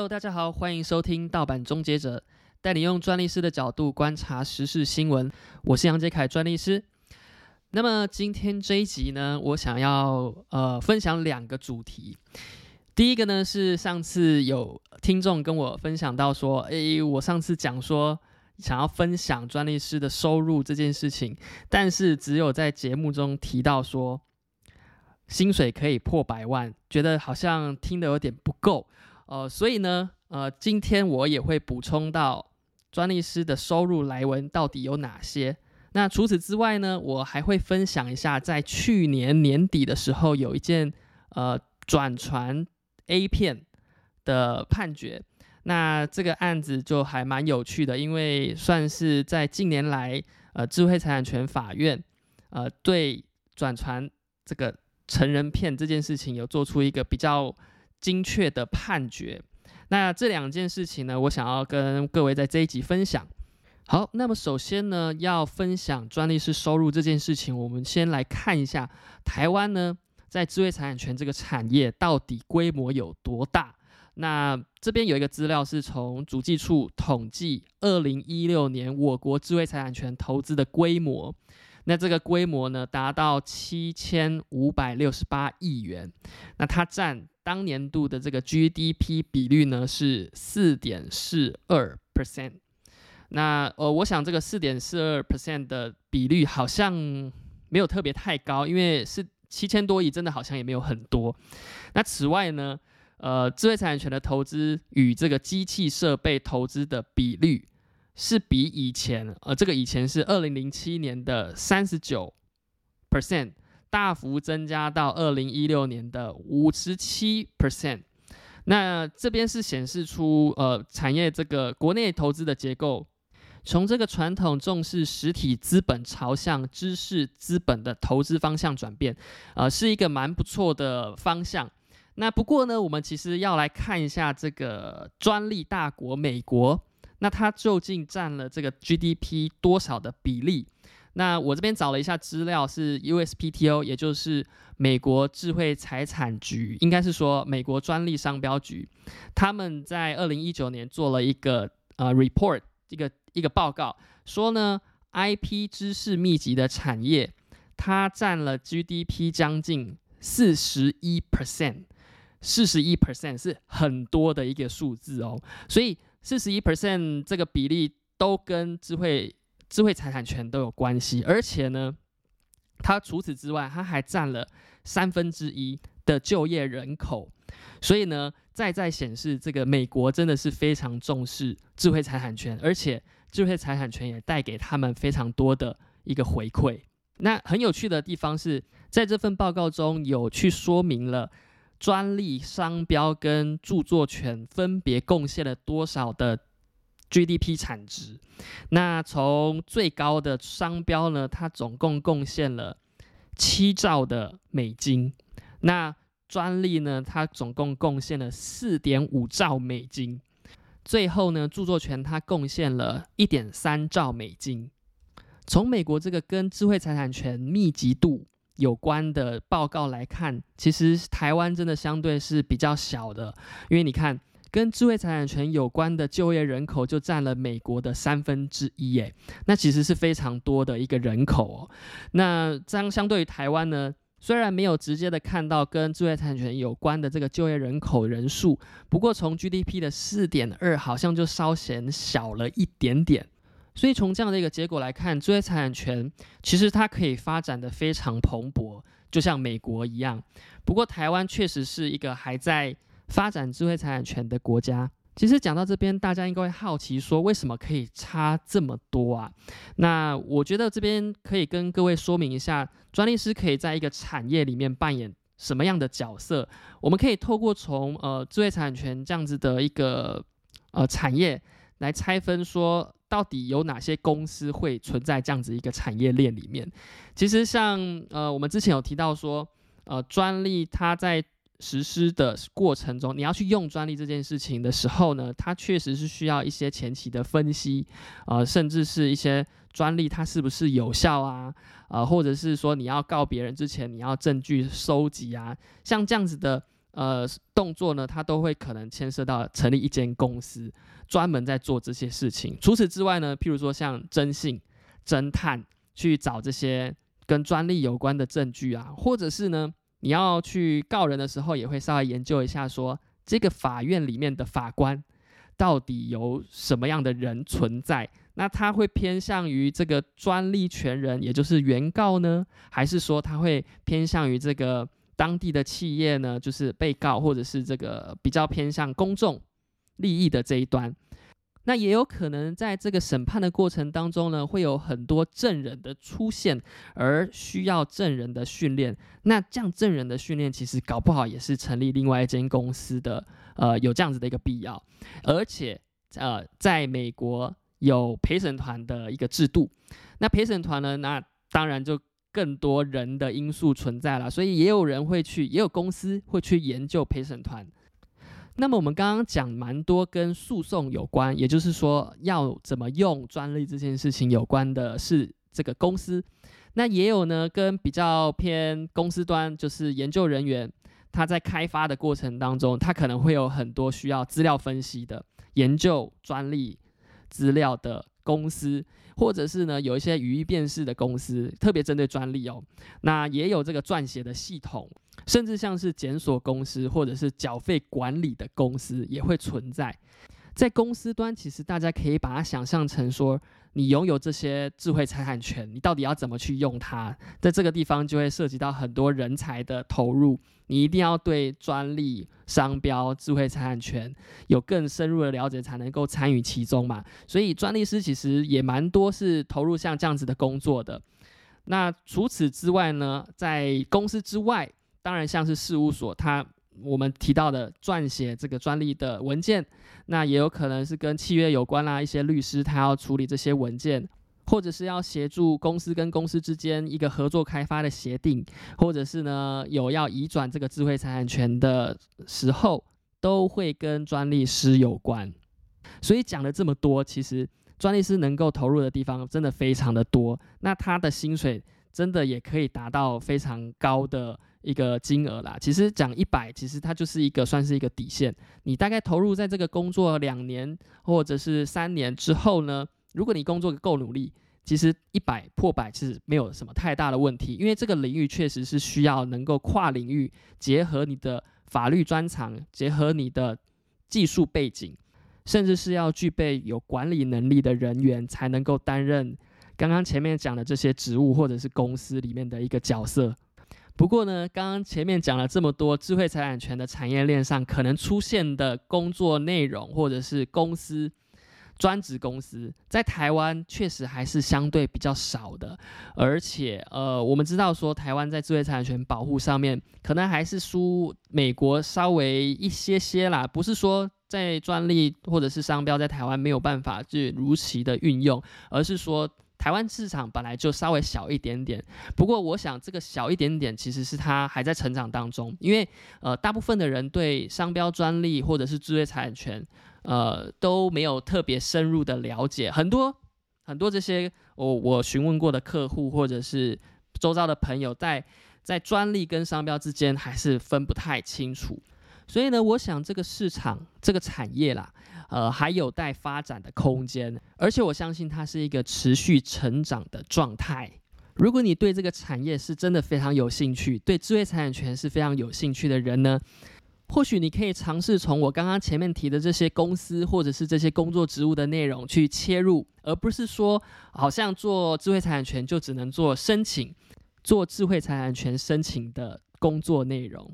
Hello，大家好，欢迎收听盗版终结者，带你用专利师的角度观察时事新闻。我是杨杰凯，专利师。那么今天这一集呢，我想要呃分享两个主题。第一个呢是上次有听众跟我分享到说，诶，我上次讲说想要分享专利师的收入这件事情，但是只有在节目中提到说薪水可以破百万，觉得好像听得有点不够。呃，所以呢，呃，今天我也会补充到专利师的收入来源到底有哪些。那除此之外呢，我还会分享一下，在去年年底的时候，有一件呃转传 A 片的判决。那这个案子就还蛮有趣的，因为算是在近年来，呃，智慧财产权法院呃对转传这个成人片这件事情有做出一个比较。精确的判决，那这两件事情呢，我想要跟各位在这一集分享。好，那么首先呢，要分享专利师收入这件事情，我们先来看一下台湾呢，在智慧财产权这个产业到底规模有多大。那这边有一个资料是从主计处统计，二零一六年我国智慧财产权投资的规模，那这个规模呢，达到七千五百六十八亿元，那它占。当年度的这个 GDP 比率呢是四点四二 percent，那呃，我想这个四点四二 percent 的比率好像没有特别太高，因为是七千多亿，真的好像也没有很多。那此外呢，呃，智慧财产权的投资与这个机器设备投资的比率是比以前，呃，这个以前是二零零七年的三十九 percent。大幅增加到二零一六年的五十七 percent，那这边是显示出呃产业这个国内投资的结构，从这个传统重视实体资本朝向知识资本的投资方向转变，呃是一个蛮不错的方向。那不过呢，我们其实要来看一下这个专利大国美国，那它究竟占了这个 GDP 多少的比例？那我这边找了一下资料，是 USPTO，也就是美国智慧财产局，应该是说美国专利商标局，他们在二零一九年做了一个呃 report，一个一个报告，说呢 IP 知识密集的产业，它占了 GDP 将近四十一 percent，四十一 percent 是很多的一个数字哦，所以四十一 percent 这个比例都跟智慧。智慧财产权都有关系，而且呢，它除此之外，它还占了三分之一的就业人口，所以呢，再再显示这个美国真的是非常重视智慧财产权，而且智慧财产权也带给他们非常多的一个回馈。那很有趣的地方是在这份报告中有去说明了专利、商标跟著作权分别贡献了多少的。GDP 产值，那从最高的商标呢，它总共贡献了七兆的美金；那专利呢，它总共贡献了四点五兆美金；最后呢，著作权它贡献了一点三兆美金。从美国这个跟智慧财产权密集度有关的报告来看，其实台湾真的相对是比较小的，因为你看。跟智慧财产权有关的就业人口就占了美国的三分之一，诶，那其实是非常多的一个人口哦。那这样相对于台湾呢，虽然没有直接的看到跟智慧财产权有关的这个就业人口人数，不过从 GDP 的四点二好像就稍显小了一点点。所以从这样的一个结果来看，智慧财产权其实它可以发展的非常蓬勃，就像美国一样。不过台湾确实是一个还在。发展智慧财产权的国家，其实讲到这边，大家应该会好奇说，为什么可以差这么多啊？那我觉得这边可以跟各位说明一下，专利师可以在一个产业里面扮演什么样的角色？我们可以透过从呃智慧财产权这样子的一个呃产业来拆分，说到底有哪些公司会存在这样子一个产业链里面。其实像呃我们之前有提到说，呃专利它在实施的过程中，你要去用专利这件事情的时候呢，它确实是需要一些前期的分析，呃，甚至是一些专利它是不是有效啊，呃，或者是说你要告别人之前，你要证据收集啊，像这样子的呃动作呢，它都会可能牵涉到成立一间公司，专门在做这些事情。除此之外呢，譬如说像征信、侦探去找这些跟专利有关的证据啊，或者是呢，你要去告人的时候，也会稍微研究一下，说这个法院里面的法官到底有什么样的人存在。那他会偏向于这个专利权人，也就是原告呢，还是说他会偏向于这个当地的企业呢，就是被告，或者是这个比较偏向公众利益的这一端？那也有可能在这个审判的过程当中呢，会有很多证人的出现，而需要证人的训练。那这样证人的训练，其实搞不好也是成立另外一间公司的，呃，有这样子的一个必要。而且，呃，在美国。有陪审团的一个制度，那陪审团呢？那当然就更多人的因素存在了，所以也有人会去，也有公司会去研究陪审团。那么我们刚刚讲蛮多跟诉讼有关，也就是说要怎么用专利这件事情有关的是这个公司。那也有呢，跟比较偏公司端，就是研究人员他在开发的过程当中，他可能会有很多需要资料分析的研究专利。资料的公司，或者是呢有一些语义辨识的公司，特别针对专利哦。那也有这个撰写的系统，甚至像是检索公司或者是缴费管理的公司也会存在。在公司端，其实大家可以把它想象成说。你拥有这些智慧财产权，你到底要怎么去用它？在这个地方就会涉及到很多人才的投入，你一定要对专利、商标、智慧财产权有更深入的了解，才能够参与其中嘛。所以专利师其实也蛮多是投入像这样子的工作的。那除此之外呢，在公司之外，当然像是事务所，它。我们提到的撰写这个专利的文件，那也有可能是跟契约有关啦。一些律师他要处理这些文件，或者是要协助公司跟公司之间一个合作开发的协定，或者是呢有要移转这个智慧财产权的时候，都会跟专利师有关。所以讲了这么多，其实专利师能够投入的地方真的非常的多。那他的薪水真的也可以达到非常高的。一个金额啦，其实讲一百，其实它就是一个算是一个底线。你大概投入在这个工作两年或者是三年之后呢，如果你工作够努力，其实一百破百其实没有什么太大的问题，因为这个领域确实是需要能够跨领域结合你的法律专长，结合你的技术背景，甚至是要具备有管理能力的人员才能够担任刚刚前面讲的这些职务或者是公司里面的一个角色。不过呢，刚刚前面讲了这么多智慧财产权的产业链上可能出现的工作内容，或者是公司专职公司，在台湾确实还是相对比较少的。而且，呃，我们知道说台湾在智慧财产权保护上面，可能还是输美国稍微一些些啦。不是说在专利或者是商标在台湾没有办法去如期的运用，而是说。台湾市场本来就稍微小一点点，不过我想这个小一点点其实是它还在成长当中，因为呃大部分的人对商标专利或者是知识产权，呃都没有特别深入的了解，很多很多这些我我询问过的客户或者是周遭的朋友，在在专利跟商标之间还是分不太清楚，所以呢，我想这个市场这个产业啦。呃，还有待发展的空间，而且我相信它是一个持续成长的状态。如果你对这个产业是真的非常有兴趣，对智慧财产权是非常有兴趣的人呢，或许你可以尝试从我刚刚前面提的这些公司或者是这些工作职务的内容去切入，而不是说好像做智慧财产权就只能做申请，做智慧财产权申请的工作内容。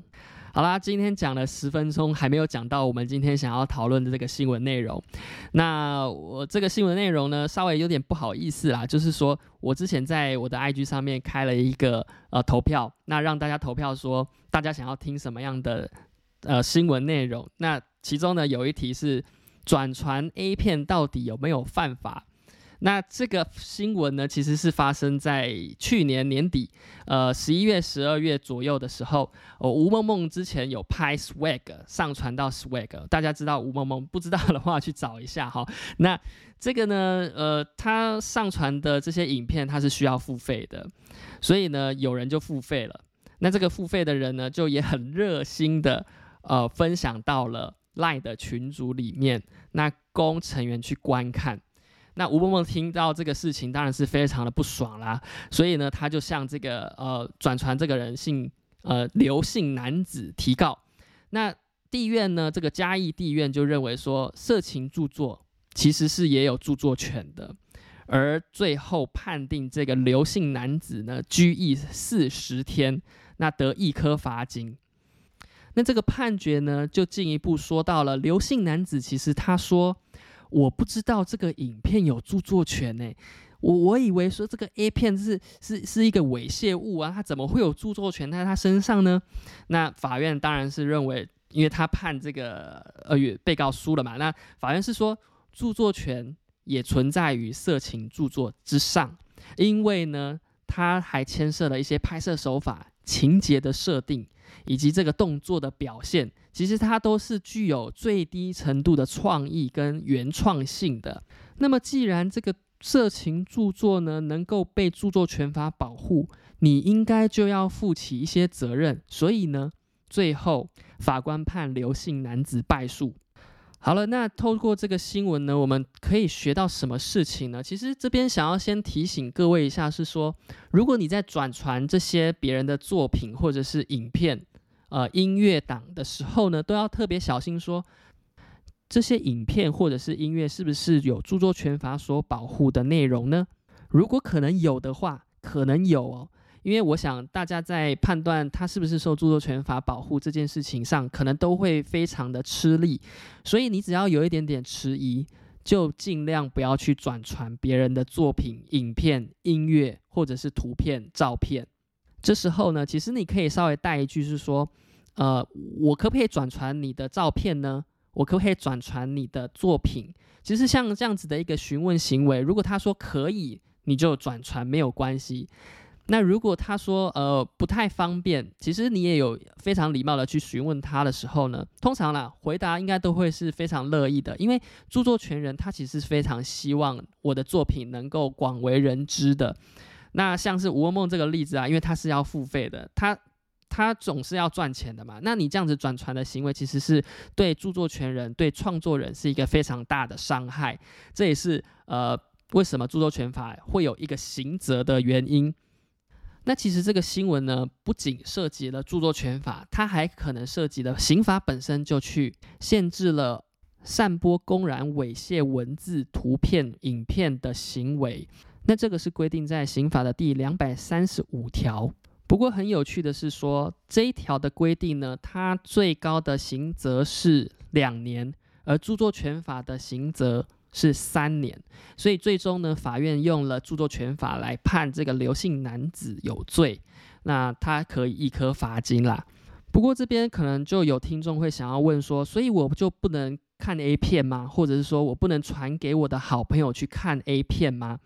好啦，今天讲了十分钟，还没有讲到我们今天想要讨论的这个新闻内容。那我这个新闻内容呢，稍微有点不好意思啦，就是说我之前在我的 IG 上面开了一个呃投票，那让大家投票说大家想要听什么样的呃新闻内容。那其中呢有一题是转传 A 片到底有没有犯法？那这个新闻呢，其实是发生在去年年底，呃，十一月、十二月左右的时候。哦，吴梦梦之前有拍 Swag 上传到 Swag，大家知道吴梦梦，不知道的话去找一下哈。那这个呢，呃，他上传的这些影片，它是需要付费的，所以呢，有人就付费了。那这个付费的人呢，就也很热心的。呃分享到了赖的群组里面，那供成员去观看。那吴梦梦听到这个事情，当然是非常的不爽啦，所以呢，他就向这个呃转传这个人姓呃刘姓男子提告。那地院呢，这个嘉义地院就认为说，色情著作其实是也有著作权的，而最后判定这个刘姓男子呢拘役四十天，那得一颗罚金。那这个判决呢，就进一步说到了刘姓男子，其实他说。我不知道这个影片有著作权呢，我我以为说这个 A 片是是是一个猥亵物啊，他怎么会有著作权在他身上呢？那法院当然是认为，因为他判这个呃被告输了嘛，那法院是说著作权也存在于色情著作之上，因为呢，他还牵涉了一些拍摄手法、情节的设定以及这个动作的表现。其实它都是具有最低程度的创意跟原创性的。那么，既然这个色情著作呢能够被著作权法保护，你应该就要负起一些责任。所以呢，最后法官判刘姓男子败诉。好了，那透过这个新闻呢，我们可以学到什么事情呢？其实这边想要先提醒各位一下，是说，如果你在转传这些别人的作品或者是影片。呃，音乐档的时候呢，都要特别小心，说这些影片或者是音乐是不是有著作权法所保护的内容呢？如果可能有的话，可能有哦，因为我想大家在判断它是不是受著作权法保护这件事情上，可能都会非常的吃力，所以你只要有一点点迟疑，就尽量不要去转传别人的作品、影片、音乐或者是图片、照片。这时候呢，其实你可以稍微带一句，是说，呃，我可不可以转传你的照片呢？我可不可以转传你的作品？其实像这样子的一个询问行为，如果他说可以，你就转传没有关系。那如果他说呃不太方便，其实你也有非常礼貌的去询问他的时候呢，通常啦回答应该都会是非常乐意的，因为著作权人他其实非常希望我的作品能够广为人知的。那像是吴文梦这个例子啊，因为他是要付费的，他他总是要赚钱的嘛。那你这样子转传的行为，其实是对著作权人、对创作人是一个非常大的伤害。这也是呃为什么著作权法会有一个刑责的原因。那其实这个新闻呢，不仅涉及了著作权法，它还可能涉及了刑法本身就去限制了散播公然猥亵文字、图片、影片的行为。那这个是规定在刑法的第两百三十五条。不过很有趣的是说，这一条的规定呢，它最高的刑责是两年，而著作权法的刑责是三年。所以最终呢，法院用了著作权法来判这个刘姓男子有罪，那他可以一颗罚金啦。不过这边可能就有听众会想要问说，所以我就不能看 A 片吗？或者是说我不能传给我的好朋友去看 A 片吗？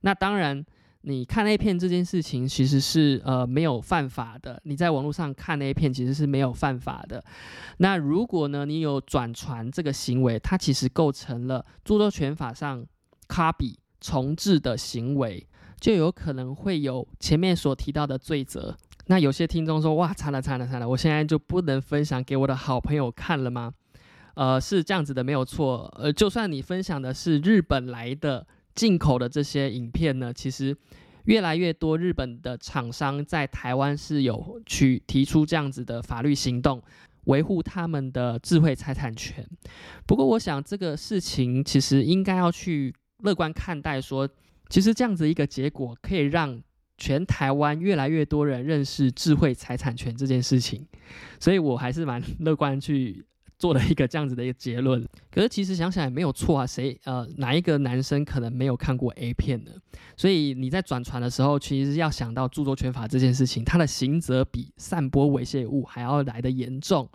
那当然，你看 A 片这件事情其实是呃没有犯法的。你在网络上看 A 片其实是没有犯法的。那如果呢，你有转传这个行为，它其实构成了著作权法上 copy 重置的行为，就有可能会有前面所提到的罪责。那有些听众说：“哇，惨了惨了惨了，我现在就不能分享给我的好朋友看了吗？”呃，是这样子的，没有错。呃，就算你分享的是日本来的。进口的这些影片呢，其实越来越多日本的厂商在台湾是有去提出这样子的法律行动，维护他们的智慧财产权。不过，我想这个事情其实应该要去乐观看待，说其实这样子一个结果可以让全台湾越来越多人认识智慧财产权这件事情，所以我还是蛮乐观去。做了一个这样子的一个结论，可是其实想想也没有错啊，谁呃哪一个男生可能没有看过 A 片呢？所以你在转传的时候，其实要想到著作权法这件事情，它的刑责比散播猥亵物还要来的严重。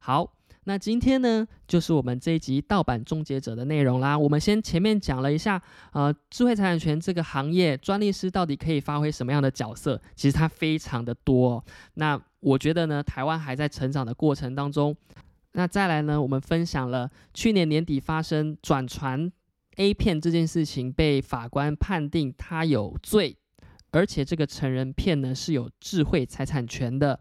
好，那今天呢，就是我们这一集盗版终结者的内容啦。我们先前面讲了一下，呃，智慧财产权这个行业，专利师到底可以发挥什么样的角色？其实它非常的多。那我觉得呢，台湾还在成长的过程当中。那再来呢？我们分享了去年年底发生转传 A 片这件事情，被法官判定他有罪，而且这个成人片呢是有智慧财产权的。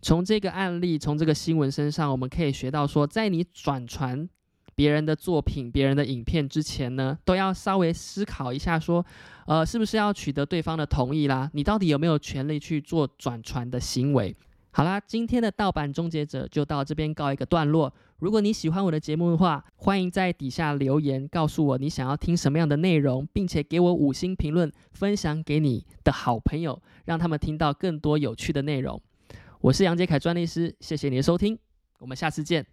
从这个案例，从这个新闻身上，我们可以学到说，在你转传别人的作品、别人的影片之前呢，都要稍微思考一下，说，呃，是不是要取得对方的同意啦？你到底有没有权利去做转传的行为？好啦，今天的盗版终结者就到这边告一个段落。如果你喜欢我的节目的话，欢迎在底下留言告诉我你想要听什么样的内容，并且给我五星评论，分享给你的好朋友，让他们听到更多有趣的内容。我是杨杰凯专利师，谢谢你的收听，我们下次见。